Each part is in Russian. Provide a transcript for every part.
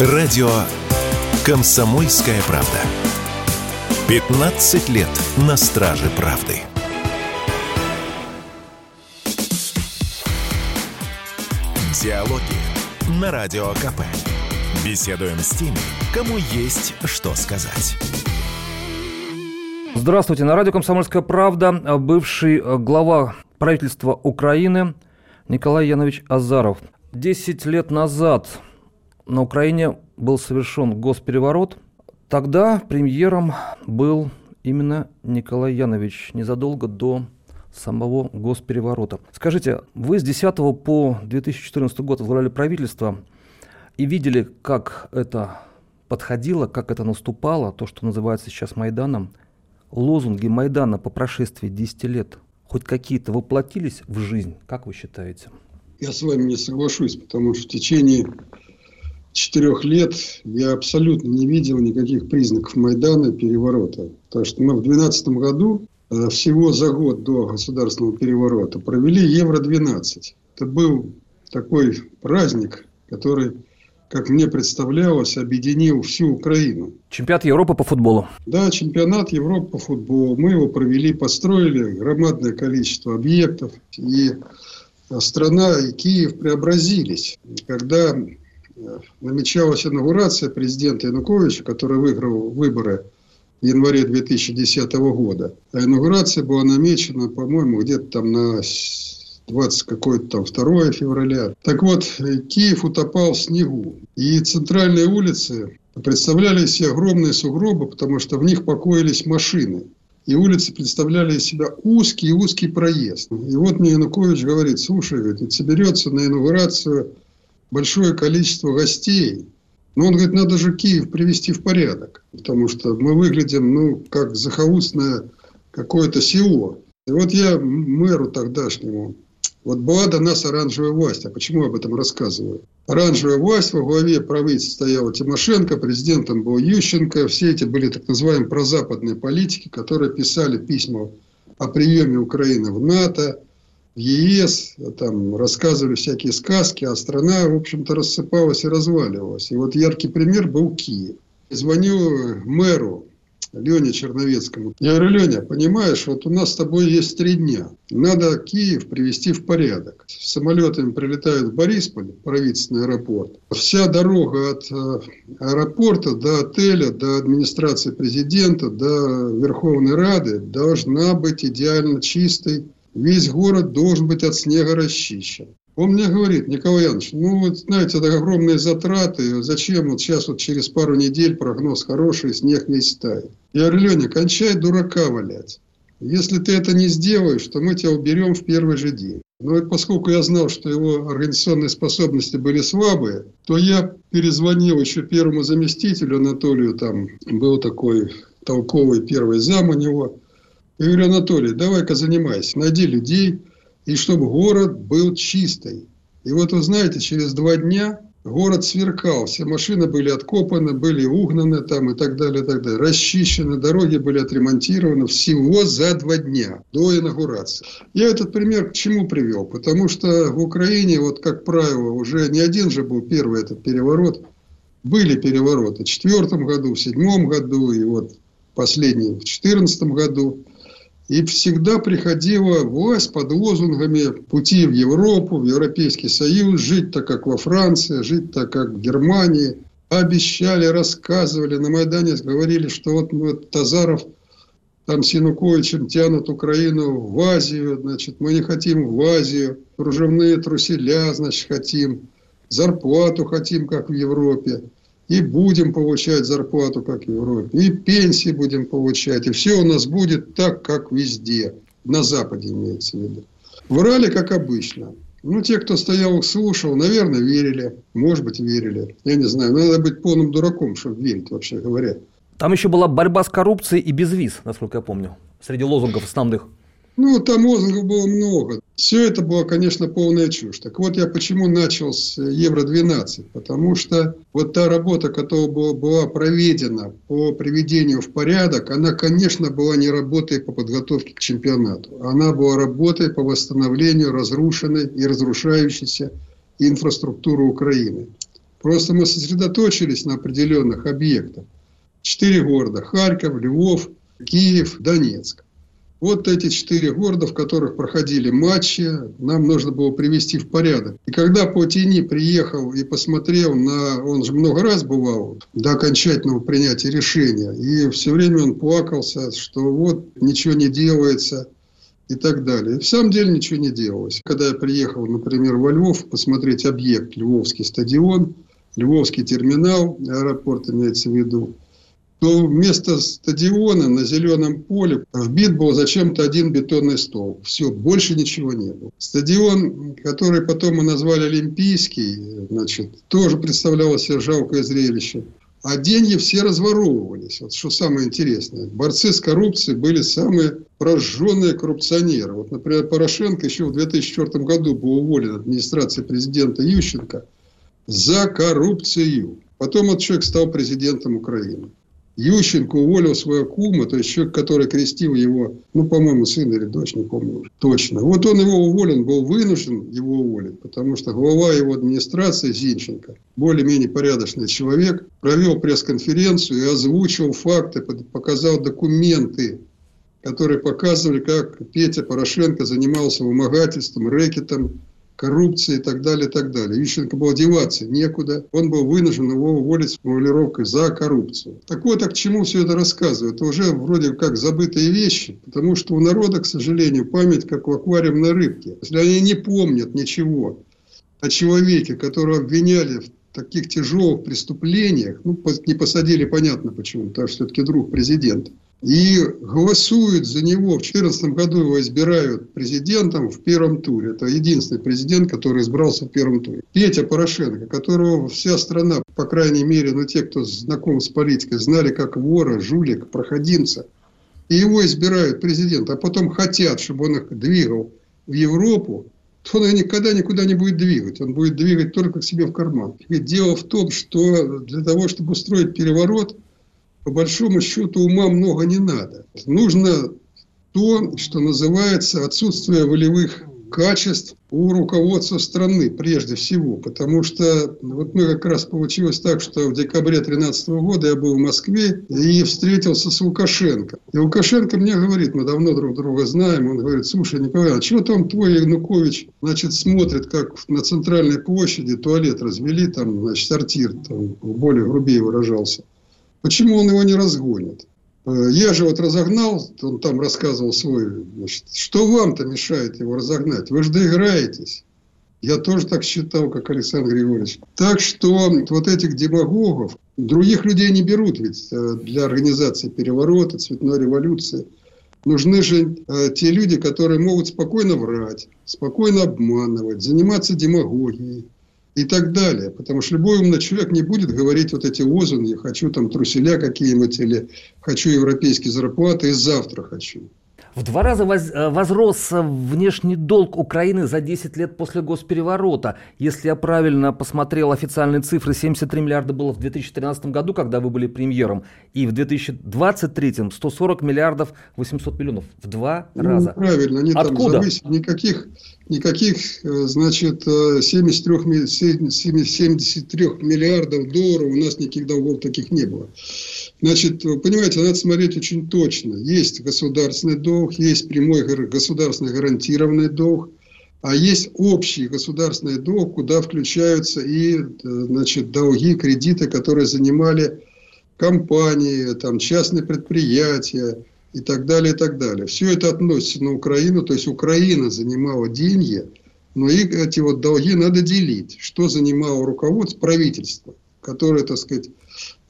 Радио «Комсомольская правда». 15 лет на страже правды. Диалоги на Радио КП. Беседуем с теми, кому есть что сказать. Здравствуйте. На радио «Комсомольская правда» бывший глава правительства Украины Николай Янович Азаров. Десять лет назад на Украине был совершен госпереворот. Тогда премьером был именно Николай Янович незадолго до самого госпереворота. Скажите, вы с 10 по 2014 год возглавляли правительство и видели, как это подходило, как это наступало, то, что называется сейчас Майданом. Лозунги Майдана по прошествии 10 лет хоть какие-то воплотились в жизнь, как вы считаете? Я с вами не соглашусь, потому что в течение четырех лет я абсолютно не видел никаких признаков Майдана и переворота. Потому что мы в 2012 году, э, всего за год до государственного переворота, провели Евро-12. Это был такой праздник, который, как мне представлялось, объединил всю Украину. Чемпионат Европы по футболу. Да, чемпионат Европы по футболу. Мы его провели, построили громадное количество объектов. И страна и Киев преобразились. Когда намечалась инаугурация президента Януковича, который выиграл выборы в январе 2010 года. А инаугурация была намечена, по-моему, где-то там на 20 какое-то там 2 февраля. Так вот, Киев утопал в снегу. И центральные улицы представляли себе огромные сугробы, потому что в них покоились машины. И улицы представляли из себя узкий-узкий проезд. И вот мне Янукович говорит, слушай, говорит, соберется на инаугурацию большое количество гостей. Но он говорит, надо же Киев привести в порядок, потому что мы выглядим, ну, как захолустное какое-то село. И вот я мэру тогдашнему, вот была до нас оранжевая власть. А почему об этом рассказываю? Оранжевая власть, во главе правительства стояла Тимошенко, президентом был Ющенко. Все эти были так называемые прозападные политики, которые писали письма о приеме Украины в НАТО, в ЕС, там рассказывали всякие сказки, а страна, в общем-то, рассыпалась и разваливалась. И вот яркий пример был Киев. Звоню мэру Лене Черновецкому. Я говорю, Леня, понимаешь, вот у нас с тобой есть три дня. Надо Киев привести в порядок. Самолетами прилетают в Борисполь, правительственный аэропорт. Вся дорога от э, аэропорта до отеля, до администрации президента, до Верховной Рады должна быть идеально чистой, весь город должен быть от снега расчищен. Он мне говорит, Николай Янович, ну вот знаете, это огромные затраты, зачем вот сейчас вот через пару недель прогноз хороший, снег весь тает. Я говорю, Леня, кончай дурака валять. Если ты это не сделаешь, то мы тебя уберем в первый же день. Но поскольку я знал, что его организационные способности были слабые, то я перезвонил еще первому заместителю Анатолию, там был такой толковый первый зам у него. Я говорю, Анатолий, давай-ка занимайся, найди людей, и чтобы город был чистый. И вот вы знаете, через два дня город сверкал, все машины были откопаны, были угнаны там и так далее, и так далее. Расчищены, дороги были отремонтированы всего за два дня до инаугурации. Я этот пример к чему привел? Потому что в Украине, вот как правило, уже не один же был первый этот переворот. Были перевороты в четвертом году, в седьмом году и вот последний в четырнадцатом году. И всегда приходила власть под лозунгами пути в Европу, в Европейский Союз, жить так, как во Франции, жить так, как в Германии. Обещали, рассказывали, на Майдане говорили, что вот, вот Тазаров там с Януковичем тянут Украину в Азию, значит, мы не хотим в Азию, кружевные труселя, значит, хотим, зарплату хотим, как в Европе и будем получать зарплату, как в Европе, и пенсии будем получать, и все у нас будет так, как везде, на Западе имеется в виду. Врали, как обычно. Ну, те, кто стоял слушал, наверное, верили. Может быть, верили. Я не знаю. Надо быть полным дураком, чтобы верить, вообще говоря. Там еще была борьба с коррупцией и без виз, насколько я помню, среди лозунгов основных. Ну, там лозунгов было много. Все это было, конечно, полная чушь. Так вот, я почему начал с Евро-12. Потому что вот та работа, которая была проведена по приведению в порядок, она, конечно, была не работой по подготовке к чемпионату. Она была работой по восстановлению разрушенной и разрушающейся инфраструктуры Украины. Просто мы сосредоточились на определенных объектах. Четыре города – Харьков, Львов, Киев, Донецк. Вот эти четыре города, в которых проходили матчи, нам нужно было привести в порядок. И когда Паутини приехал и посмотрел на... Он же много раз бывал до окончательного принятия решения. И все время он плакался, что вот ничего не делается и так далее. И в самом деле ничего не делалось. Когда я приехал, например, во Львов посмотреть объект Львовский стадион, Львовский терминал, аэропорт имеется в виду, то вместо стадиона на зеленом поле вбит был зачем-то один бетонный стол. Все, больше ничего не было. Стадион, который потом мы назвали Олимпийский, значит, тоже представлял себе жалкое зрелище. А деньги все разворовывались. Вот что самое интересное. Борцы с коррупцией были самые прожженные коррупционеры. Вот, например, Порошенко еще в 2004 году был уволен от администрации президента Ющенко за коррупцию. Потом этот человек стал президентом Украины. Ющенко уволил своего кума, то есть человек, который крестил его, ну, по-моему, сын или дочь, не помню точно. Вот он его уволен, был вынужден его уволить, потому что глава его администрации, Зинченко, более-менее порядочный человек, провел пресс-конференцию и озвучил факты, показал документы, которые показывали, как Петя Порошенко занимался вымогательством, рэкетом, коррупции и так далее, и так далее. Ющенко был деваться некуда. Он был вынужден его уволить с формулировкой «за коррупцию». Так вот, а к чему все это рассказывает? Это уже вроде как забытые вещи, потому что у народа, к сожалению, память как у аквариумной рыбки. Если они не помнят ничего о человеке, которого обвиняли в таких тяжелых преступлениях, ну, не посадили, понятно почему, потому что все-таки друг президента, и голосуют за него. В 2014 году его избирают президентом в первом туре. Это единственный президент, который избрался в первом туре. Петя Порошенко, которого вся страна, по крайней мере, ну, те, кто знаком с политикой, знали как вора, жулик, проходимца. И его избирают президент, а потом хотят, чтобы он их двигал в Европу, то он никогда никуда не будет двигать. Он будет двигать только к себе в карман. И дело в том, что для того, чтобы устроить переворот, по большому счету ума много не надо. Нужно то, что называется отсутствие волевых качеств у руководства страны прежде всего. Потому что вот мы как раз получилось так, что в декабре 2013 года я был в Москве и встретился с Лукашенко. И Лукашенко мне говорит, мы давно друг друга знаем, он говорит, слушай, Николай, а чего там твой Янукович, значит, смотрит, как на центральной площади туалет развели, там, значит, сортир, там, более грубее выражался. Почему он его не разгонит? Э, я же вот разогнал, он там рассказывал свой, значит, что вам-то мешает его разогнать? Вы же доиграетесь. Я тоже так считал, как Александр Григорьевич. Так что вот этих демагогов, других людей не берут ведь э, для организации переворота, цветной революции. Нужны же э, те люди, которые могут спокойно врать, спокойно обманывать, заниматься демагогией и так далее. Потому что любой умный человек не будет говорить вот эти лозунги «хочу там труселя какие-нибудь» или «хочу европейские зарплаты» и «завтра хочу». В два раза воз, э, возрос внешний долг Украины за 10 лет после госпереворота. Если я правильно посмотрел официальные цифры, 73 миллиарда было в 2013 году, когда вы были премьером, и в 2023 140 миллиардов 800 миллионов. В два ну, раза. Правильно, они Откуда? там завысили. Никаких, никаких э, значит, 73, э, 73 миллиардов долларов у нас никаких долгов таких не было. Значит, понимаете, надо смотреть очень точно. Есть государственный долг, есть прямой государственный гарантированный долг, а есть общий государственный долг, куда включаются и значит, долги, кредиты, которые занимали компании, там, частные предприятия и так далее, и так далее. Все это относится на Украину, то есть Украина занимала деньги, но и эти вот долги надо делить. Что занимало руководство, правительство, которое, так сказать,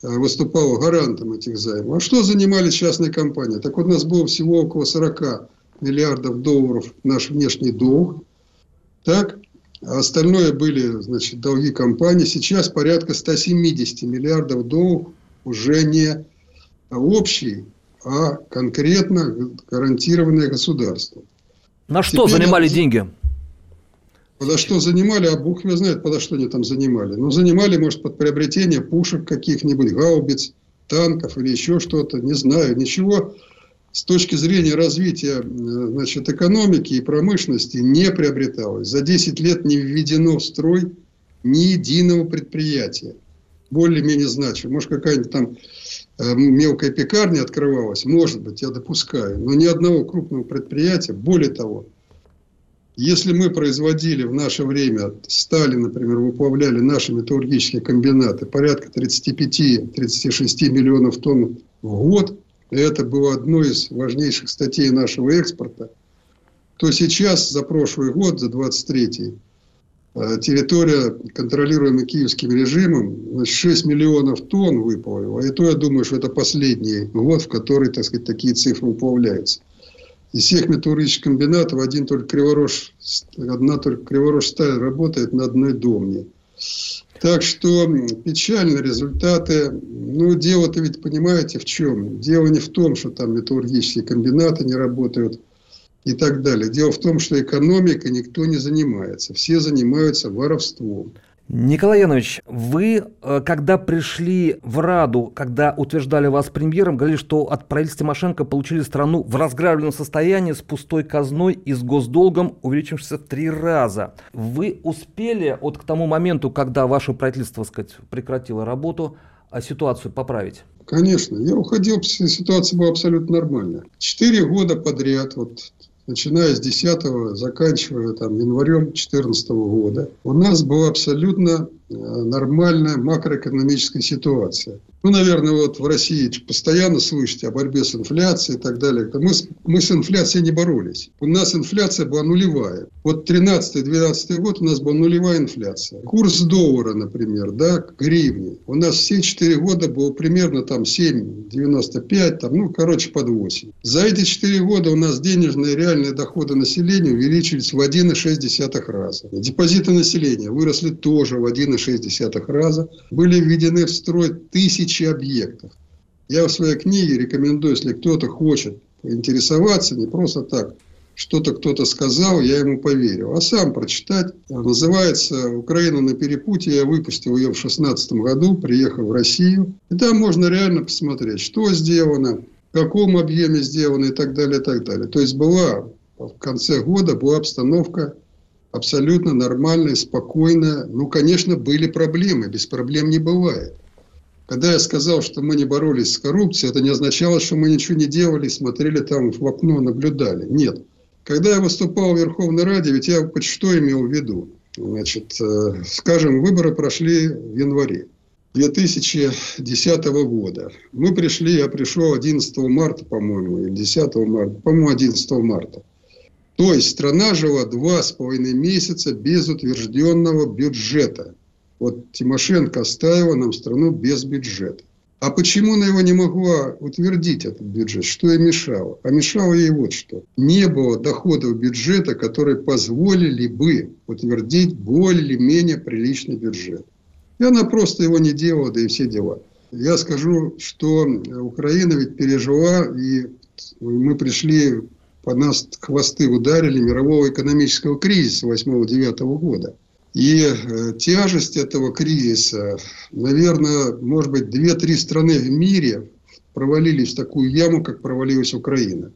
Э, выступал гарантом этих займов. А что занимали частные компании? Так вот, у нас было всего около 40 миллиардов долларов наш внешний долг. Так? А остальное были, значит, долги компаний. Сейчас порядка 170 миллиардов долларов уже не общий, а конкретно гарантированное государство. На что Теперь занимали деньги? Подо что занимали, а Бог его знает, подо что они там занимали. Ну, занимали, может, под приобретение пушек каких-нибудь, гаубиц, танков или еще что-то, не знаю. Ничего с точки зрения развития значит, экономики и промышленности не приобреталось. За 10 лет не введено в строй ни единого предприятия, более-менее значимого. Может, какая-нибудь там э, мелкая пекарня открывалась, может быть, я допускаю, но ни одного крупного предприятия. Более того, если мы производили в наше время, стали, например, выплавляли наши металлургические комбинаты порядка 35-36 миллионов тонн в год, и это было одной из важнейших статей нашего экспорта, то сейчас, за прошлый год, за 23-й, э, территория, контролируемая киевским режимом, 6 миллионов тонн выплавила. И то я думаю, что это последний год, в который, так сказать, такие цифры уплавляются. Из всех металлургических комбинатов один только Криворож, одна только Криворож сталь работает на одной домне. Так что печальные результаты. Ну, дело-то ведь, понимаете, в чем? Дело не в том, что там металлургические комбинаты не работают и так далее. Дело в том, что экономикой никто не занимается. Все занимаются воровством. Николай Янович, вы, э, когда пришли в Раду, когда утверждали вас премьером, говорили, что от правительства Тимошенко получили страну в разграбленном состоянии с пустой казной и с госдолгом, увеличившимся в три раза. Вы успели вот к тому моменту, когда ваше правительство, сказать, прекратило работу, а ситуацию поправить? Конечно. Я уходил, ситуация была абсолютно нормальная. Четыре года подряд, вот начиная с 10 заканчивая там, январем 2014 года, у нас была абсолютно нормальная макроэкономическая ситуация. Ну, наверное, вот в России постоянно слышите о борьбе с инфляцией и так далее. Мы мы с инфляцией не боролись. У нас инфляция была нулевая. Вот 13-12 год у нас была нулевая инфляция. Курс доллара, например, да, к гривне. У нас все 4 года был примерно там 7,95, там, ну, короче, под 8. За эти 4 года у нас денежные реальные доходы населения увеличились в 1,6 раза. Депозиты населения выросли тоже в 1,6 раза. Были введены в строй тысячи объектов. Я в своей книге рекомендую, если кто-то хочет интересоваться, не просто так, что-то кто-то сказал, я ему поверил, а сам прочитать. Называется «Украина на перепутье». Я выпустил ее в 2016 году, приехал в Россию. И там можно реально посмотреть, что сделано, в каком объеме сделано и так далее, и так далее. То есть была в конце года была обстановка абсолютно нормальная, спокойная. Ну, конечно, были проблемы, без проблем не бывает. Когда я сказал, что мы не боролись с коррупцией, это не означало, что мы ничего не делали, смотрели там в окно, наблюдали. Нет. Когда я выступал в Верховной Раде, ведь я что имел в виду? Значит, э, скажем, выборы прошли в январе 2010 года. Мы пришли, я пришел 11 марта, по-моему, или 10 марта, по-моему, 11 марта. То есть страна жила два с половиной месяца без утвержденного бюджета. Вот Тимошенко оставила нам страну без бюджета. А почему она его не могла утвердить, этот бюджет? Что ей мешало? А мешало ей вот что. Не было доходов бюджета, которые позволили бы утвердить более-менее приличный бюджет. И она просто его не делала, да и все дела. Я скажу, что Украина ведь пережила, и мы пришли, по нас хвосты ударили мирового экономического кризиса 8-9 года. И э, тяжесть этого кризиса, наверное, может быть, две-три страны в мире провалились в такую яму, как провалилась Украина.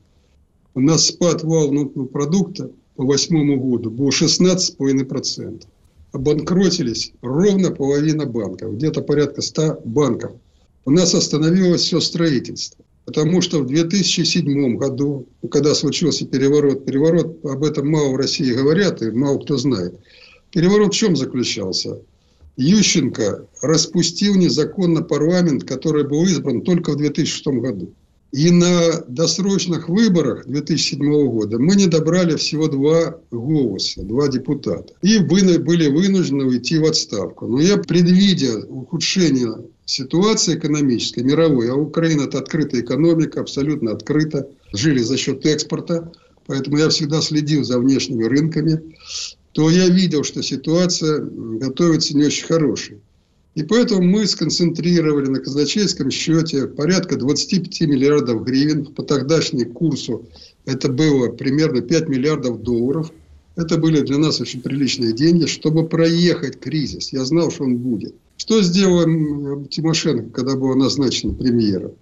У нас спад вал внутреннего продукта по восьмому году был 16,5%. Обанкротились ровно половина банков, где-то порядка 100 банков. У нас остановилось все строительство. Потому что в 2007 году, когда случился переворот, переворот, об этом мало в России говорят и мало кто знает – Переворот в чем заключался? Ющенко распустил незаконно парламент, который был избран только в 2006 году. И на досрочных выборах 2007 года мы не добрали всего два голоса, два депутата. И были вынуждены уйти в отставку. Но я, предвидя ухудшение ситуации экономической, мировой, а Украина – это открытая экономика, абсолютно открыта, жили за счет экспорта, поэтому я всегда следил за внешними рынками то я видел, что ситуация готовится не очень хорошей. И поэтому мы сконцентрировали на казначейском счете порядка 25 миллиардов гривен. По тогдашнему курсу это было примерно 5 миллиардов долларов. Это были для нас очень приличные деньги, чтобы проехать кризис. Я знал, что он будет. Что сделала Тимошенко, когда была назначена премьером?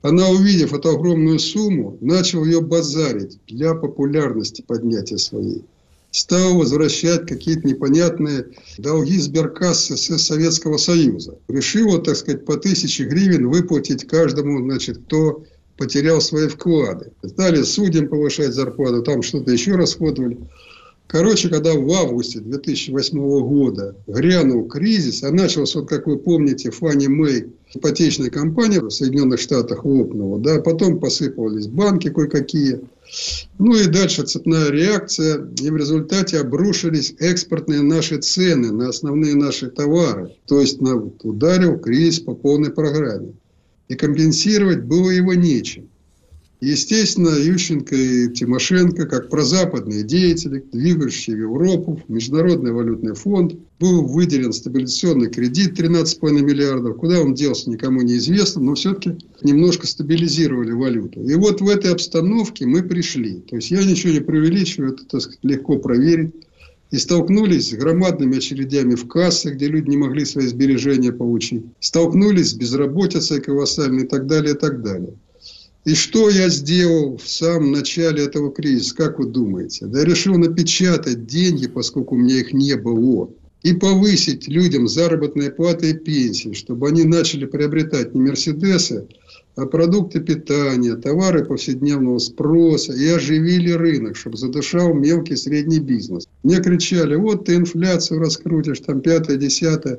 Она, увидев эту огромную сумму, начала ее базарить для популярности поднятия своей. стал возвращать какие-то непонятные долги сберкассы Советского Союза. Решил, так сказать, по тысяче гривен выплатить каждому, значит, кто потерял свои вклады. Стали судьям повышать зарплату, там что-то еще расходовали. Короче, когда в августе 2008 года грянул кризис, а начался, вот как вы помните, Фанни Мэй, ипотечная компания в Соединенных Штатах лопнула, да, потом посыпались банки кое-какие, ну и дальше цепная реакция, и в результате обрушились экспортные наши цены на основные наши товары, то есть на, ударил кризис по полной программе. И компенсировать было его нечем. Естественно, Ющенко и Тимошенко, как прозападные деятели, двигающие в Европу, Международный валютный фонд, был выделен стабилизационный кредит 13,5 миллиардов. Куда он делся, никому не известно, но все-таки немножко стабилизировали валюту. И вот в этой обстановке мы пришли. То есть я ничего не преувеличиваю, это так сказать, легко проверить. И столкнулись с громадными очередями в кассы, где люди не могли свои сбережения получить. Столкнулись с безработицей колоссальной и так далее, и так далее. И что я сделал в самом начале этого кризиса, как вы думаете? Да решил напечатать деньги, поскольку у меня их не было, и повысить людям заработные платы и пенсии, чтобы они начали приобретать не Мерседесы, а продукты питания, товары повседневного спроса и оживили рынок, чтобы задышал мелкий и средний бизнес. Мне кричали, вот ты инфляцию раскрутишь, там пятое, десятое.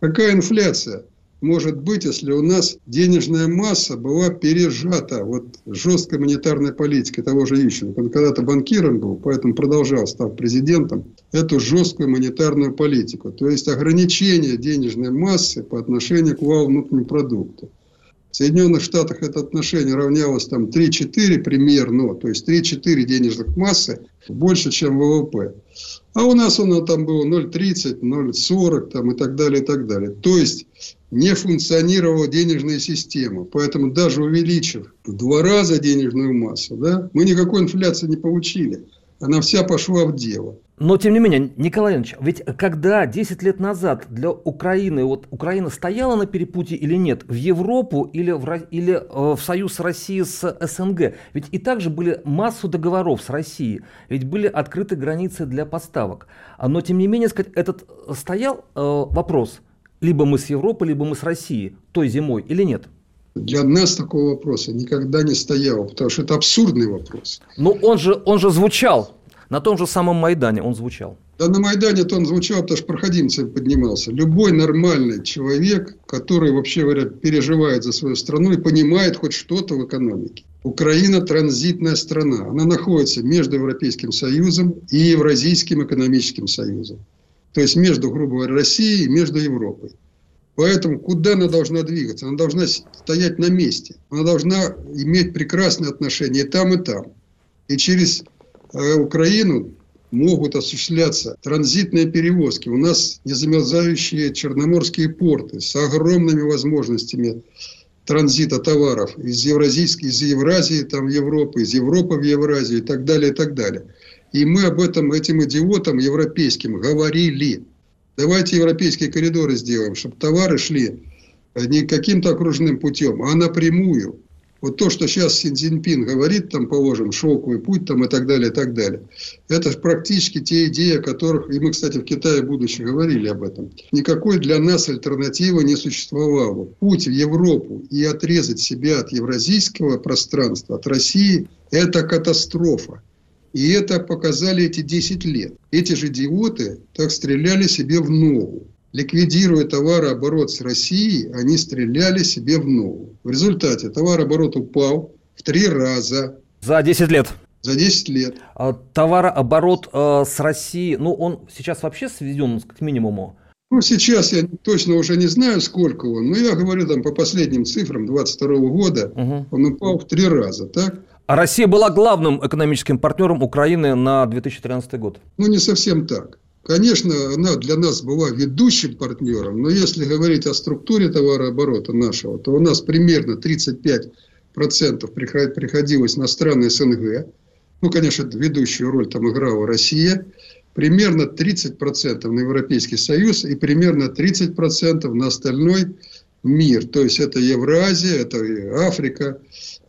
Какая инфляция? Может быть, если у нас денежная масса была пережата вот жесткой монетарной политикой того же Ющенко. Он когда-то банкиром был, поэтому продолжал, став президентом, эту жесткую монетарную политику. То есть ограничение денежной массы по отношению к валовому внутреннему продукту. В Соединенных Штатах это отношение равнялось там 3-4 примерно, то есть 3-4 денежных массы больше, чем ВВП. А у нас оно там было 0,30, 0,40 там, и так далее, и так далее. То есть не функционировала денежная система. Поэтому даже увеличив в два раза денежную массу, да, мы никакой инфляции не получили. Она вся пошла в дело. Но, тем не менее, Николай Иванович, ведь когда 10 лет назад для Украины, вот Украина стояла на перепутье или нет, в Европу или в, или э, в союз России с СНГ, ведь и также были массу договоров с Россией, ведь были открыты границы для поставок. Но, тем не менее, сказать, этот стоял э, вопрос, либо мы с Европой, либо мы с Россией той зимой или нет? Для нас такого вопроса никогда не стояло, потому что это абсурдный вопрос. Но он же, он же звучал на том же самом Майдане он звучал. Да на Майдане-то он звучал, потому что проходимцем поднимался. Любой нормальный человек, который, вообще говоря, переживает за свою страну и понимает хоть что-то в экономике. Украина транзитная страна. Она находится между Европейским Союзом и Евразийским экономическим союзом. То есть между, грубо говоря, Россией и между Европой. Поэтому куда она должна двигаться? Она должна стоять на месте. Она должна иметь прекрасные отношения и там, и там. И через Э, Украину могут осуществляться транзитные перевозки. У нас незамерзающие черноморские порты с огромными возможностями транзита товаров из Евразийской, из Евразии там, в Европу, из Европы в Евразию и так далее, и так далее. И мы об этом этим идиотам европейским говорили. Давайте европейские коридоры сделаем, чтобы товары шли не каким-то окружным путем, а напрямую. Вот то, что сейчас Син Цзиньпин говорит, там, положим, шелковый путь там, и так далее, и так далее, это практически те идеи, о которых, и мы, кстати, в Китае будущее говорили об этом, никакой для нас альтернативы не существовало. Путь в Европу и отрезать себя от евразийского пространства, от России, это катастрофа. И это показали эти 10 лет. Эти же идиоты так стреляли себе в ногу ликвидируя товарооборот с Россией, они стреляли себе в ногу. В результате товарооборот упал в три раза. За 10 лет. За 10 лет. А, товарооборот э, с Россией, ну, он сейчас вообще сведен к минимуму? Ну, сейчас я точно уже не знаю, сколько он, но я говорю там по последним цифрам 22 года, угу. он упал в три раза, так? Россия была главным экономическим партнером Украины на 2013 год? Ну, не совсем так. Конечно, она для нас была ведущим партнером, но если говорить о структуре товарооборота нашего, то у нас примерно 35% приходилось на страны СНГ. Ну, конечно, ведущую роль там играла Россия. Примерно 30% на Европейский Союз и примерно 30% на остальной мир. То есть это Евразия, это Африка,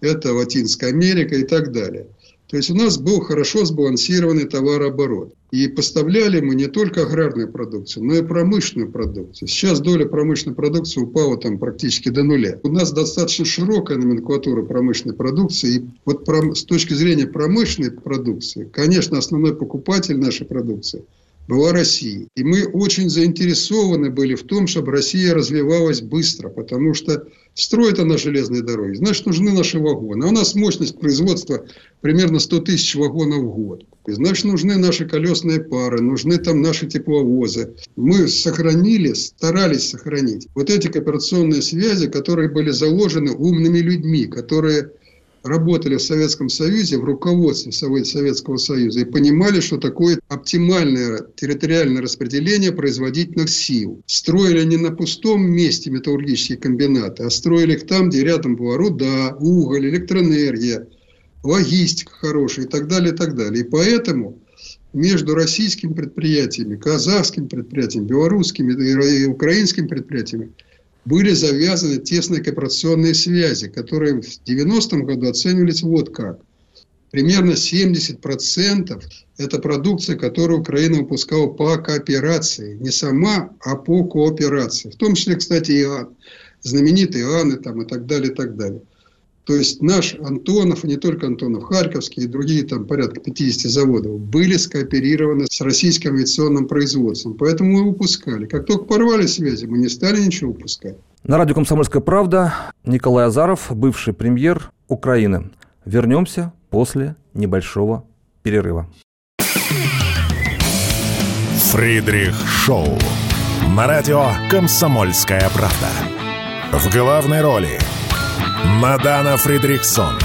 это Латинская Америка и так далее. То есть у нас был хорошо сбалансированный товарооборот. И поставляли мы не только аграрную продукцию, но и промышленную продукцию. Сейчас доля промышленной продукции упала там практически до нуля. У нас достаточно широкая номенклатура промышленной продукции. И вот с точки зрения промышленной продукции, конечно, основной покупатель нашей продукции – была Россия. И мы очень заинтересованы были в том, чтобы Россия развивалась быстро, потому что строит она железные дороги, значит, нужны наши вагоны. А у нас мощность производства примерно 100 тысяч вагонов в год. И значит, нужны наши колесные пары, нужны там наши тепловозы. Мы сохранили, старались сохранить вот эти кооперационные связи, которые были заложены умными людьми, которые работали в Советском Союзе, в руководстве Советского Союза и понимали, что такое оптимальное территориальное распределение производительных сил. Строили не на пустом месте металлургические комбинаты, а строили их там, где рядом была руда, уголь, электроэнергия, логистика хорошая и так далее, и так далее. И поэтому между российскими предприятиями, казахскими предприятиями, белорусскими и украинскими предприятиями были завязаны тесные кооперационные связи, которые в 90-м году оценивались вот как. Примерно 70% это продукция, которую Украина выпускала по кооперации. Не сама, а по кооперации. В том числе, кстати, ИАН. Знаменитые ИАНы там и так далее, и так далее. То есть наш Антонов, и не только Антонов, Харьковский и другие там порядка 50 заводов были скооперированы с российским авиационным производством. Поэтому мы выпускали. Как только порвали связи, мы не стали ничего выпускать. На радио «Комсомольская правда» Николай Азаров, бывший премьер Украины. Вернемся после небольшого перерыва. Фридрих Шоу. На радио «Комсомольская правда». В главной роли – Мадана Фридриксон.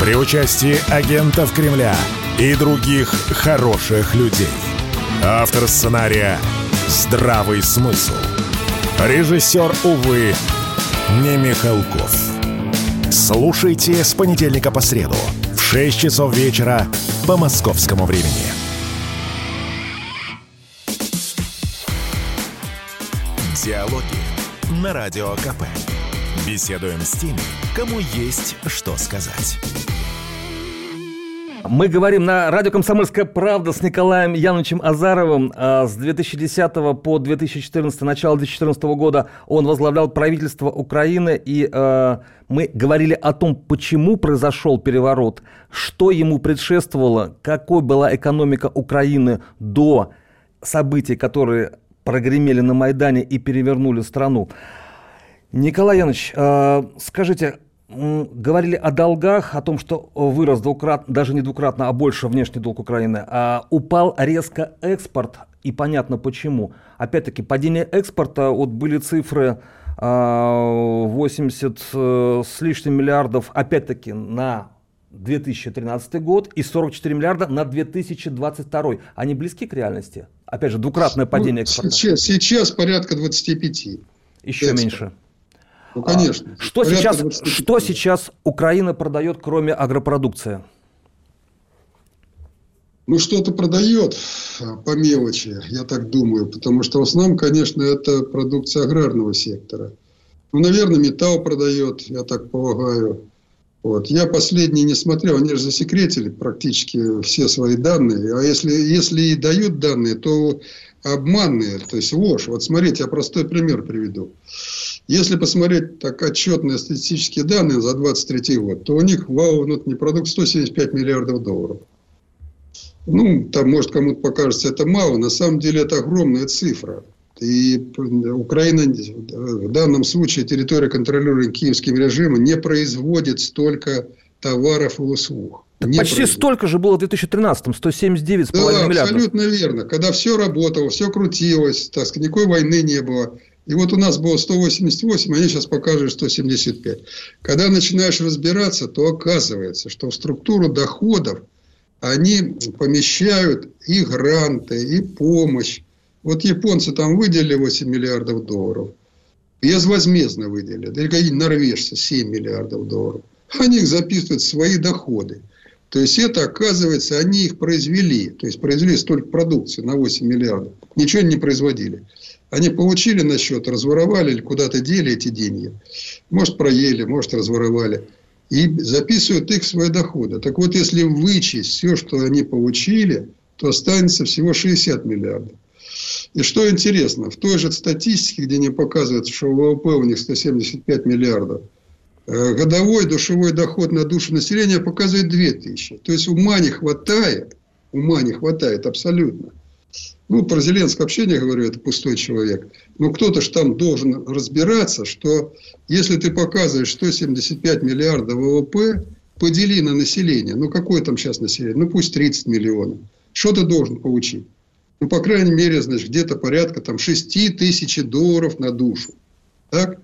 При участии агентов Кремля и других хороших людей. Автор сценария «Здравый смысл». Режиссер, увы, не Михалков. Слушайте с понедельника по среду в 6 часов вечера по московскому времени. Диалоги на Радио КП. Беседуем с теми, кому есть что сказать. Мы говорим на радио «Комсомольская правда» с Николаем Яновичем Азаровым. А, с 2010 по 2014, начало 2014 года он возглавлял правительство Украины, и э, мы говорили о том, почему произошел переворот, что ему предшествовало, какой была экономика Украины до событий, которые прогремели на Майдане и перевернули страну. Николай Янович, э, скажите, говорили о долгах, о том, что вырос двукратно, даже не двукратно, а больше внешний долг Украины. А упал резко экспорт, и понятно почему. Опять-таки, падение экспорта, вот были цифры 80 э, с лишним миллиардов, опять-таки, на 2013 год и 44 миллиарда на 2022. Они близки к реальности? Опять же, двукратное ну, падение экспорта. Сейчас, сейчас порядка 25. Еще экспорт. меньше. Ну, конечно. Что, сейчас, что сейчас Украина продает, кроме агропродукции? Ну, что-то продает а, по мелочи, я так думаю, потому что в основном, конечно, это продукция аграрного сектора. Ну, наверное, металл продает, я так полагаю. Вот. Я последний не смотрел, они же засекретили практически все свои данные. А если, если и дают данные, то обманные, то есть ложь. Вот смотрите, я простой пример приведу. Если посмотреть так отчетные статистические данные за 2023 год, то у них валовый внутренний продукт 175 миллиардов долларов. Ну, там, может, кому-то покажется это мало. На самом деле, это огромная цифра. И Украина в данном случае, территория, контролируемая киевским режимом, не производит столько товаров и услуг. Так почти производит. столько же было в 2013-м, 179,5 да, миллиардов. абсолютно верно. Когда все работало, все крутилось, так сказать, никакой войны не было. И вот у нас было 188, они сейчас покажут 175. Когда начинаешь разбираться, то оказывается, что в структуру доходов они помещают и гранты, и помощь. Вот японцы там выделили 8 миллиардов долларов. Безвозмездно выделили. Или какие-нибудь норвежцы 7 миллиардов долларов. Они их записывают в свои доходы. То есть это, оказывается, они их произвели. То есть произвели столько продукции на 8 миллиардов. Ничего не производили. Они получили на счет, разворовали или куда-то дели эти деньги. Может, проели, может, разворовали. и записывают их свои доходы. Так вот, если вычесть все, что они получили, то останется всего 60 миллиардов. И что интересно, в той же статистике, где они показывают, что ВВП у них 175 миллиардов, э, годовой душевой доход на душу населения показывает 2000. То есть ума не хватает, ума не хватает абсолютно. Ну, про Зеленского вообще не говорю, это пустой человек. Но кто-то же там должен разбираться, что если ты показываешь 175 миллиардов ВВП, подели на население. Ну, какое там сейчас население? Ну, пусть 30 миллионов. Что ты должен получить? Ну, по крайней мере, значит, где-то порядка там 6 тысяч долларов на душу. Так?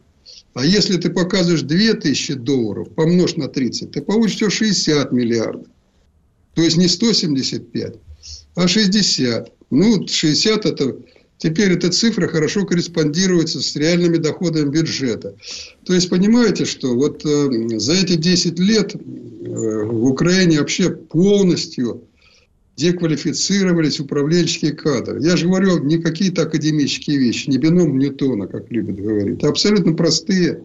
А если ты показываешь 2 тысячи долларов, помножь на 30, ты получишь все 60 миллиардов. То есть не 175, а 60. Ну, 60 это... Теперь эта цифра хорошо корреспондируется с реальными доходами бюджета. То есть, понимаете, что вот э, за эти 10 лет э, в Украине вообще полностью деквалифицировались управленческие кадры. Я же говорю не какие-то академические вещи, не бином Ньютона, как любят говорить, абсолютно простые,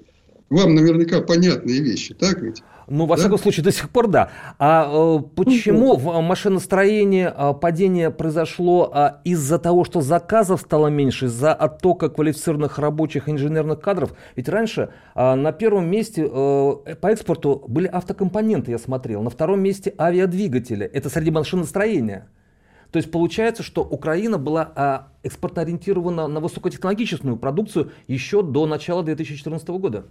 вам наверняка понятные вещи, так ведь? Ну, во да? всяком случае, до сих пор да. А э, почему в э, машиностроении э, падение произошло э, из-за того, что заказов стало меньше, из-за оттока квалифицированных рабочих инженерных кадров? Ведь раньше э, на первом месте э, по экспорту были автокомпоненты, я смотрел, на втором месте авиадвигатели. Это среди машиностроения. То есть получается, что Украина была а, экспортно ориентирована на высокотехнологичную продукцию еще до начала 2014 года.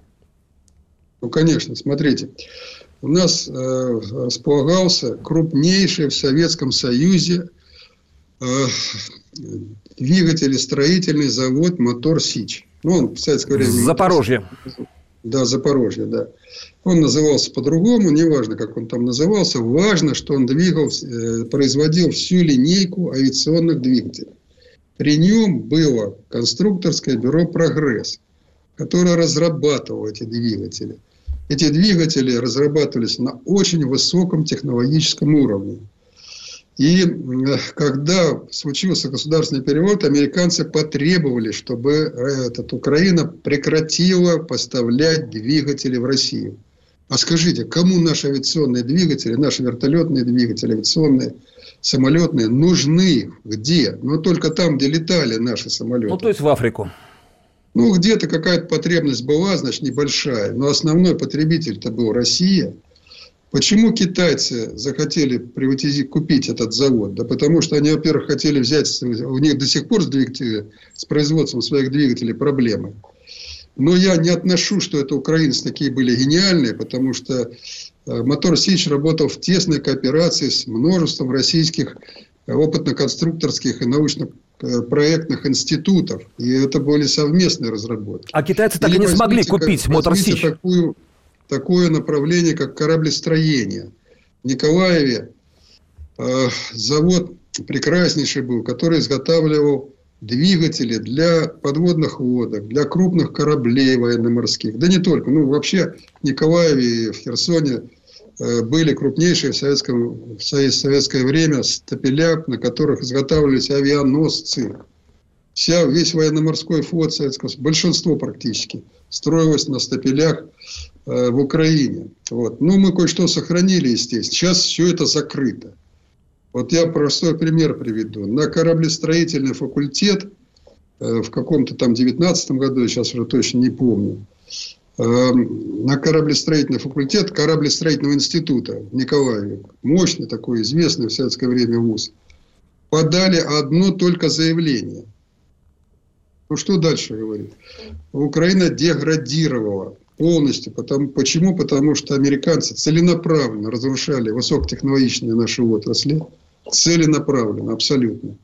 Ну, конечно, смотрите. У нас э, располагался крупнейший в Советском Союзе э, двигателестроительный завод «Мотор Сич». Ну, он в советское время... Запорожье. Да, Запорожье, да. Он назывался по-другому, неважно, как он там назывался. Важно, что он двигал, э, производил всю линейку авиационных двигателей. При нем было конструкторское бюро «Прогресс», которое разрабатывало эти двигатели. Эти двигатели разрабатывались на очень высоком технологическом уровне. И когда случился государственный перевод, американцы потребовали, чтобы э, этот, Украина прекратила поставлять двигатели в Россию. А скажите, кому наши авиационные двигатели, наши вертолетные двигатели, авиационные, самолетные нужны? Где? Ну, только там, где летали наши самолеты. Ну, то есть в Африку. Ну, где-то какая-то потребность была, значит, небольшая. Но основной потребитель-то был Россия. Почему китайцы захотели приватизи... купить этот завод? Да потому что они, во-первых, хотели взять... У них до сих пор с, двигателя, с производством своих двигателей проблемы. Но я не отношу, что это украинцы такие были гениальные, потому что э, Мотор Сич работал в тесной кооперации с множеством российских опытно-конструкторских и научно Э, проектных институтов. И это были совместные разработки. А китайцы так Или и не смогли купить Мотор Сич. Такую, такое направление, как кораблестроение. В Николаеве э, завод прекраснейший был, который изготавливал двигатели для подводных лодок, для крупных кораблей военно-морских. Да не только. Ну, вообще в Николаеве и в Херсоне Э, были крупнейшие в, советском, в советское время стапеля, на которых изготавливались авианосцы. Вся, весь военно-морской флот советского, большинство практически, строилось на стапелях э, в Украине. Вот. Ну, мы кое-что сохранили, естественно. Сейчас все это закрыто. Вот я простой пример приведу. На кораблестроительный факультет э, в каком-то там 19 году, я сейчас уже точно не помню, на кораблестроительный факультет кораблестроительного института в Николаеве. Мощный такой, известный в советское время вуз. Подали одно только заявление. Ну, что дальше говорит? Украина деградировала полностью. Потому, почему? Потому что американцы целенаправленно разрушали высокотехнологичные наши отрасли. Целенаправленно, абсолютно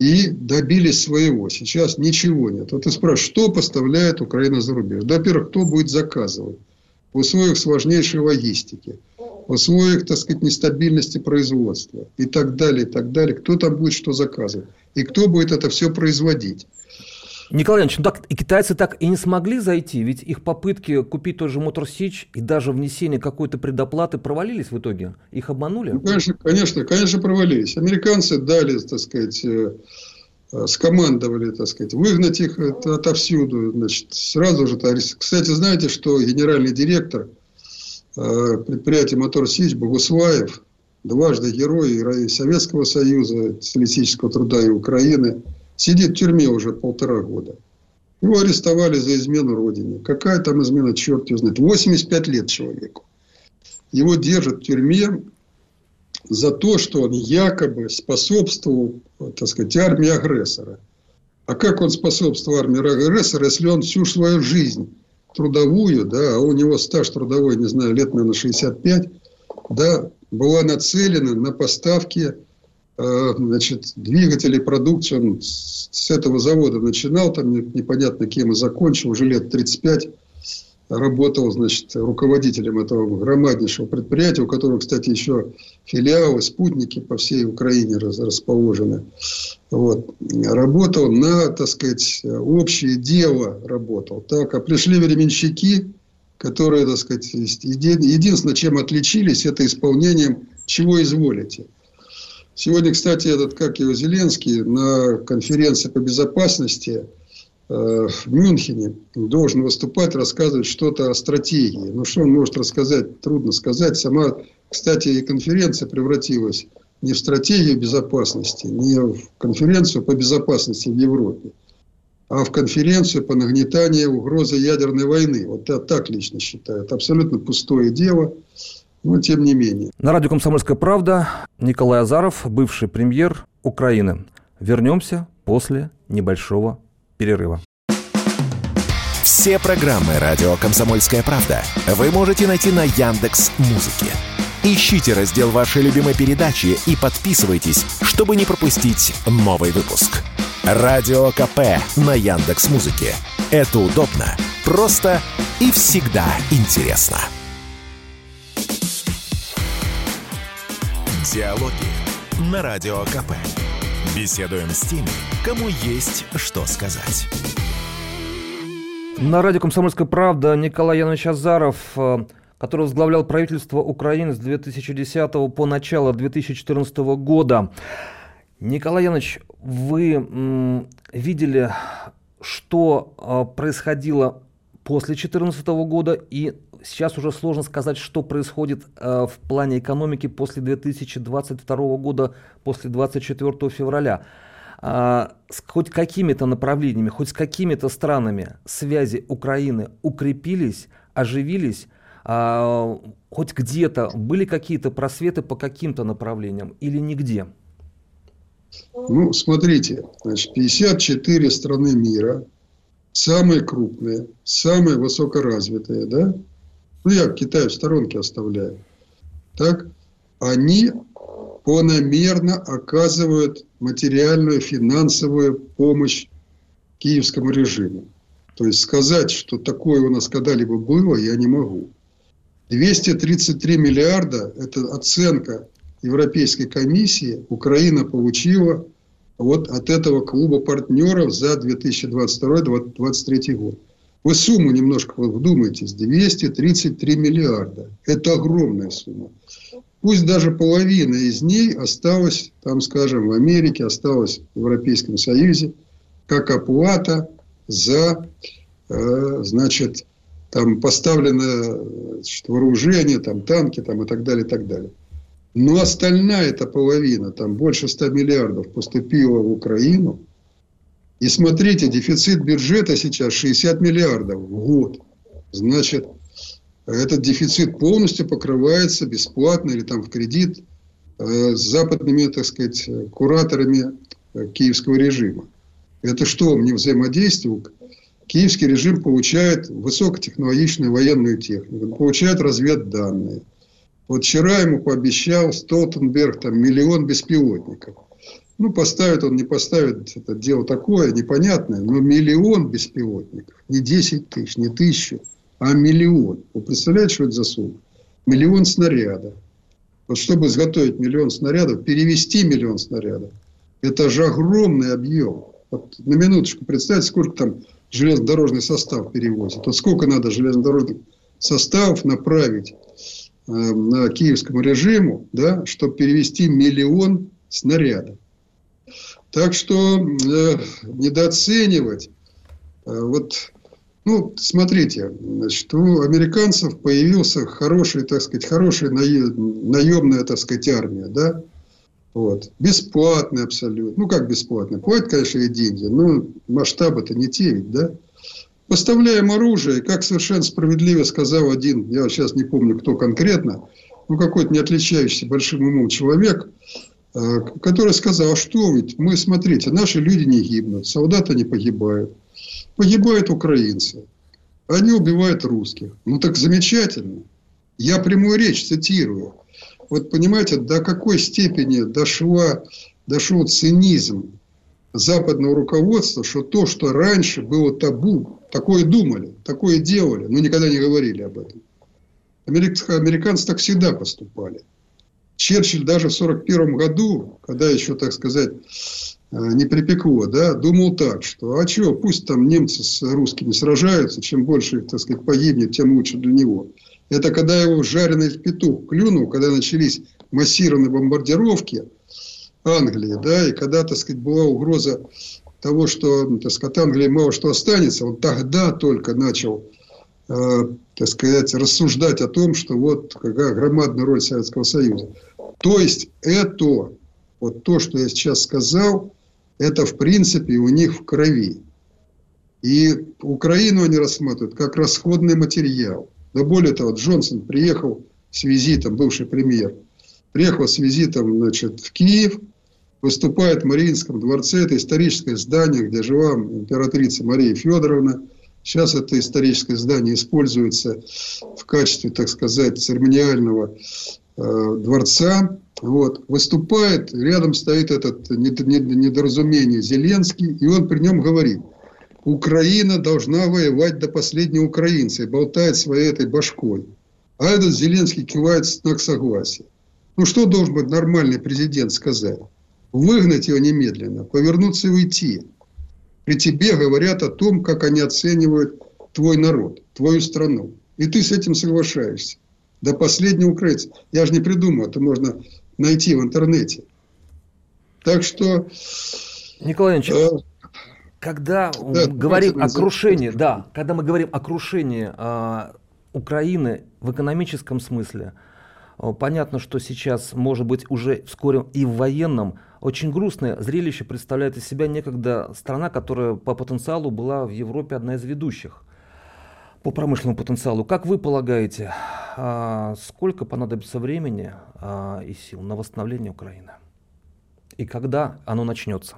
и добились своего. Сейчас ничего нет. Вот ты спрашиваешь, что поставляет Украина за рубеж? во-первых, кто будет заказывать? В условиях сложнейшей логистики, в условиях, так сказать, нестабильности производства и так далее, и так далее. Кто там будет что заказывать? И кто будет это все производить? Николай Иванович, ну так и китайцы так и не смогли зайти, ведь их попытки купить тот же Мотор Сич и даже внесение какой-то предоплаты провалились в итоге? Их обманули? Ну, конечно, конечно, конечно, провалились. Американцы дали, так сказать, э, э, скомандовали, так сказать, выгнать их отовсюду. Значит, сразу же, кстати, знаете, что генеральный директор э, предприятия «Мотор Сич» Богуслаев, дважды герой Советского Союза, социалистического труда и Украины, сидит в тюрьме уже полтора года. Его арестовали за измену родине. Какая там измена, черт его знает. 85 лет человеку. Его держат в тюрьме за то, что он якобы способствовал, так сказать, армии агрессора. А как он способствовал армии агрессора, если он всю свою жизнь трудовую, да, а у него стаж трудовой, не знаю, лет, наверное, 65, да, была нацелена на поставки значит, двигателей продукции. Он с этого завода начинал, там непонятно кем и закончил, уже лет 35 работал, значит, руководителем этого громаднейшего предприятия, у которого, кстати, еще филиалы, спутники по всей Украине расположены. Вот. Работал на, так сказать, общее дело работал. Так, а пришли временщики, которые, так сказать, единственное, чем отличились, это исполнением чего изволите. Сегодня, кстати, этот, как его, Зеленский на конференции по безопасности – Э, в Мюнхене должен выступать, рассказывать что-то о стратегии. Ну, что он может рассказать, трудно сказать. Сама, кстати, и конференция превратилась не в стратегию безопасности, не в конференцию по безопасности в Европе, а в конференцию по нагнетанию угрозы ядерной войны. Вот я так лично считаю. Это абсолютно пустое дело, но тем не менее. На радио «Комсомольская правда» Николай Азаров, бывший премьер Украины. Вернемся после небольшого перерыва. Все программы радио Комсомольская правда вы можете найти на Яндекс Музыке. Ищите раздел вашей любимой передачи и подписывайтесь, чтобы не пропустить новый выпуск. Радио КП на Яндекс Музыке. Это удобно, просто и всегда интересно. Диалоги на Радио КП. Беседуем с теми, кому есть что сказать. На радио «Комсомольская правда» Николай Янович Азаров, э, который возглавлял правительство Украины с 2010 по начало 2014 года. Николай Янович, вы видели, что э, происходило после 2014 года, и сейчас уже сложно сказать, что происходит э, в плане экономики после 2022 года, после 24 февраля. А, с хоть какими-то направлениями, хоть с какими-то странами связи Украины укрепились, оживились, а, хоть где-то были какие-то просветы по каким-то направлениям или нигде? Ну, смотрите, значит, 54 страны мира, самые крупные, самые высокоразвитые, да, ну, я Китай в сторонке оставляю, так, они планомерно оказывают материальную, финансовую помощь киевскому режиму. То есть сказать, что такое у нас когда-либо было, я не могу. 233 миллиарда – это оценка Европейской комиссии. Украина получила вот от этого клуба партнеров за 2022-2023 год. Вы сумму немножко вдумайтесь. 233 миллиарда. Это огромная сумма. Пусть даже половина из ней осталась, там, скажем, в Америке, осталась в Европейском Союзе, как оплата за, э, значит, там поставлено значит, вооружение, там танки там, и так далее, и так далее. Но остальная эта половина, там больше 100 миллиардов поступила в Украину. И смотрите, дефицит бюджета сейчас 60 миллиардов в год. Значит, этот дефицит полностью покрывается бесплатно или там в кредит э, с западными, так сказать, кураторами э, киевского режима. Это что, не взаимодействие? Киевский режим получает высокотехнологичную военную технику, получает разведданные. Вот вчера ему пообещал Столтенберг там миллион беспилотников. Ну, поставит он, не поставит, это дело такое, непонятное, но миллион беспилотников, не 10 тысяч, не тысячу, а миллион. Вы представляете, что это за сумма? Миллион снарядов. Вот чтобы изготовить миллион снарядов, перевести миллион снарядов, это же огромный объем. Вот на минуточку представьте, сколько там железнодорожный состав перевозит. Вот сколько надо железнодорожных составов направить э, на киевскому режиму, да, чтобы перевести миллион снарядов. Так что э, недооценивать э, вот Ну, смотрите, значит, у американцев появился хороший, так сказать, хорошая наемная, так сказать, армия, да? Вот. Бесплатный абсолютно. Ну, как бесплатно? Платят, конечно, и деньги, но масштабы-то не те ведь, да? Поставляем оружие, как совершенно справедливо сказал один, я сейчас не помню, кто конкретно, ну, какой-то не отличающийся большим умом человек, который сказал, что ведь мы, смотрите, наши люди не гибнут, солдаты не погибают, погибают украинцы, они убивают русских. Ну, так замечательно. Я прямую речь цитирую. Вот понимаете, до какой степени дошла, дошел цинизм западного руководства, что то, что раньше было табу, такое думали, такое делали, но никогда не говорили об этом. Американцы так всегда поступали. Черчилль даже в 1941 году, когда еще, так сказать, э, не припекло, да, думал так, что а что, пусть там немцы с русскими сражаются, чем больше их, так сказать, погибнет, тем лучше для него. Это когда его жареный петух клюнул, когда начались массированные бомбардировки Англии, да, и когда, так сказать, была угроза того, что, так сказать, Англии мало что останется, он тогда только начал Э, так сказать, рассуждать о том, что вот какая громадная роль Советского Союза. То есть это, вот то, что я сейчас сказал, это в принципе у них в крови. И Украину они рассматривают как расходный материал. Но более того, Джонсон приехал с визитом, бывший премьер, приехал с визитом значит, в Киев, выступает в Мариинском дворце, это историческое здание, где жила императрица Мария Федоровна – Сейчас это историческое здание используется в качестве, так сказать, церемониального дворца. Вот. Выступает, рядом стоит этот недоразумение Зеленский, и он при нем говорит, Украина должна воевать до последнего украинца и болтает своей этой башкой. А этот Зеленский кивает в знак согласия. Ну что должен быть нормальный президент сказать? Выгнать его немедленно, повернуться и уйти при тебе говорят о том, как они оценивают твой народ, твою страну. И ты с этим соглашаешься. До последнего украинца. Я же не придумал, это можно найти в интернете. Так что... Николай Ильич, э, когда да, говорим о крушении, да, когда мы говорим о крушении э, Украины в экономическом смысле, э, понятно, что сейчас, может быть, уже вскоре и в военном очень грустное зрелище представляет из себя некогда страна, которая по потенциалу была в Европе одна из ведущих по промышленному потенциалу. Как вы полагаете, а, сколько понадобится времени а, и сил на восстановление Украины? И когда оно начнется?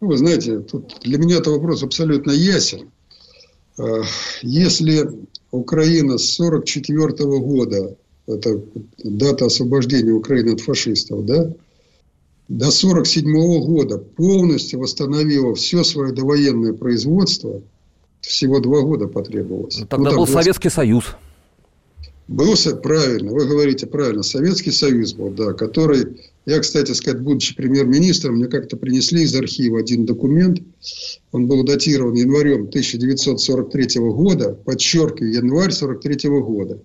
Ну, вы знаете, тут для меня это вопрос абсолютно ясен. А, если Украина с 1944 года, это дата освобождения Украины от фашистов, да, до 1947 года полностью восстановила все свое довоенное производство, всего два года потребовалось. Ну, тогда ну, был Советский Союз. Был, правильно, вы говорите правильно, Советский Союз был, да, который, я, кстати сказать, будучи премьер-министром, мне как-то принесли из архива один документ, он был датирован январем 1943 года, подчеркиваю, январь 1943 года,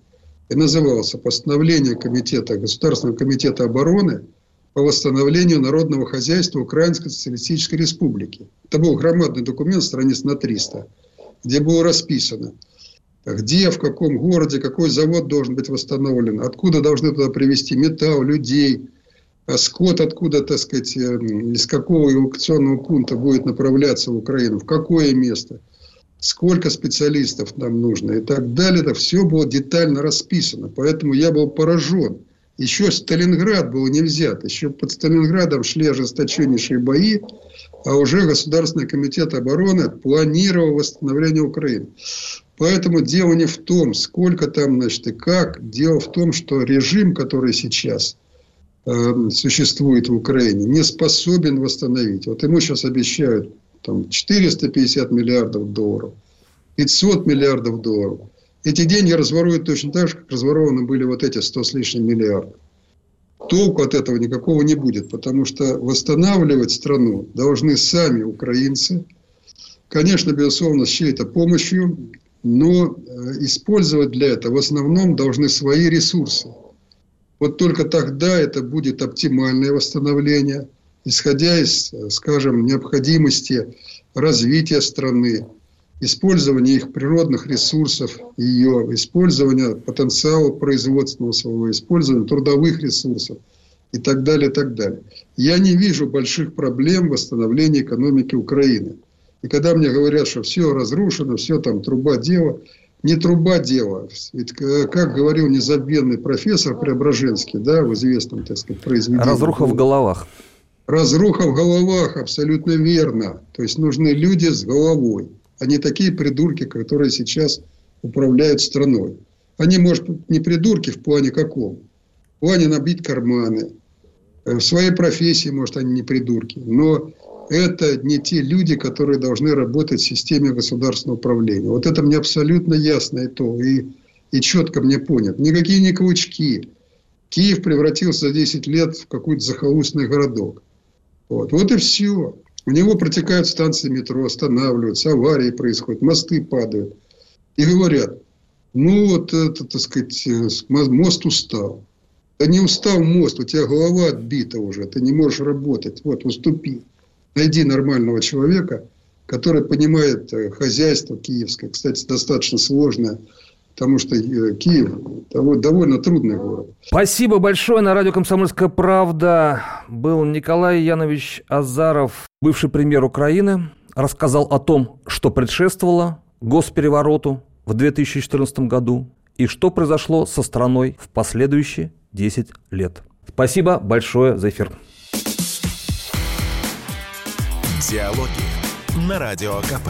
и назывался «Постановление комитета, Государственного комитета обороны по восстановлению народного хозяйства Украинской Социалистической Республики. Это был громадный документ, страниц на 300, где было расписано, где, в каком городе, какой завод должен быть восстановлен, откуда должны туда привезти металл, людей, а скот откуда, так сказать, э, из какого эвакуационного пункта будет направляться в Украину, в какое место, сколько специалистов нам нужно и так далее. Это все было детально расписано. Поэтому я был поражен – еще Сталинград был не взят. Еще под Сталинградом шли ожесточеннейшие бои, а уже Государственный комитет обороны планировал восстановление Украины. Поэтому дело не в том, сколько там, значит, и как. Дело в том, что режим, который сейчас э, существует в Украине, не способен восстановить. Вот ему сейчас обещают там, 450 миллиардов долларов, 500 миллиардов долларов. Эти деньги разворуют точно так же, как разворованы были вот эти 100 с лишним миллиардов. Толку от этого никакого не будет, потому что восстанавливать страну должны сами украинцы. Конечно, безусловно, с чьей-то помощью, но э, использовать для этого в основном должны свои ресурсы. Вот только тогда это будет оптимальное восстановление, исходя из, э, скажем, необходимости развития страны, использование их природных ресурсов, ее использование потенциала производственного своего, использование трудовых ресурсов и так далее, и так далее. Я не вижу больших проблем в восстановлении экономики Украины. И когда мне говорят, что все разрушено, все там труба дело, не труба дело. Ведь, э, как говорил незабвенный профессор Преображенский, да, в известном, так сказать, произведении. Разруха в головах. Разруха в головах, абсолютно верно. То есть нужны люди с головой не такие придурки, которые сейчас управляют страной. Они, может, не придурки в плане каком? В плане набить карманы. Э, в своей профессии, может, они не придурки. Но это не те люди, которые должны работать в системе государственного управления. Вот это мне абсолютно ясно и то. И, и четко мне понят. Никакие не каучки. Киев превратился за 10 лет в какой-то захолустный городок. Вот. вот и все. У него протекают станции метро, останавливаются, аварии происходят, мосты падают. И говорят, ну вот это, так сказать, э, мост устал. Да не устал мост, у тебя голова отбита уже, ты не можешь работать. Вот, уступи. Найди нормального человека, который понимает э, хозяйство киевское. Кстати, достаточно сложное потому что э, Киев довольно трудный город. Спасибо большое. На радио «Комсомольская правда» был Николай Янович Азаров, бывший премьер Украины, рассказал о том, что предшествовало госперевороту в 2014 году и что произошло со страной в последующие 10 лет. Спасибо большое за эфир. Диалоги на Радио КП.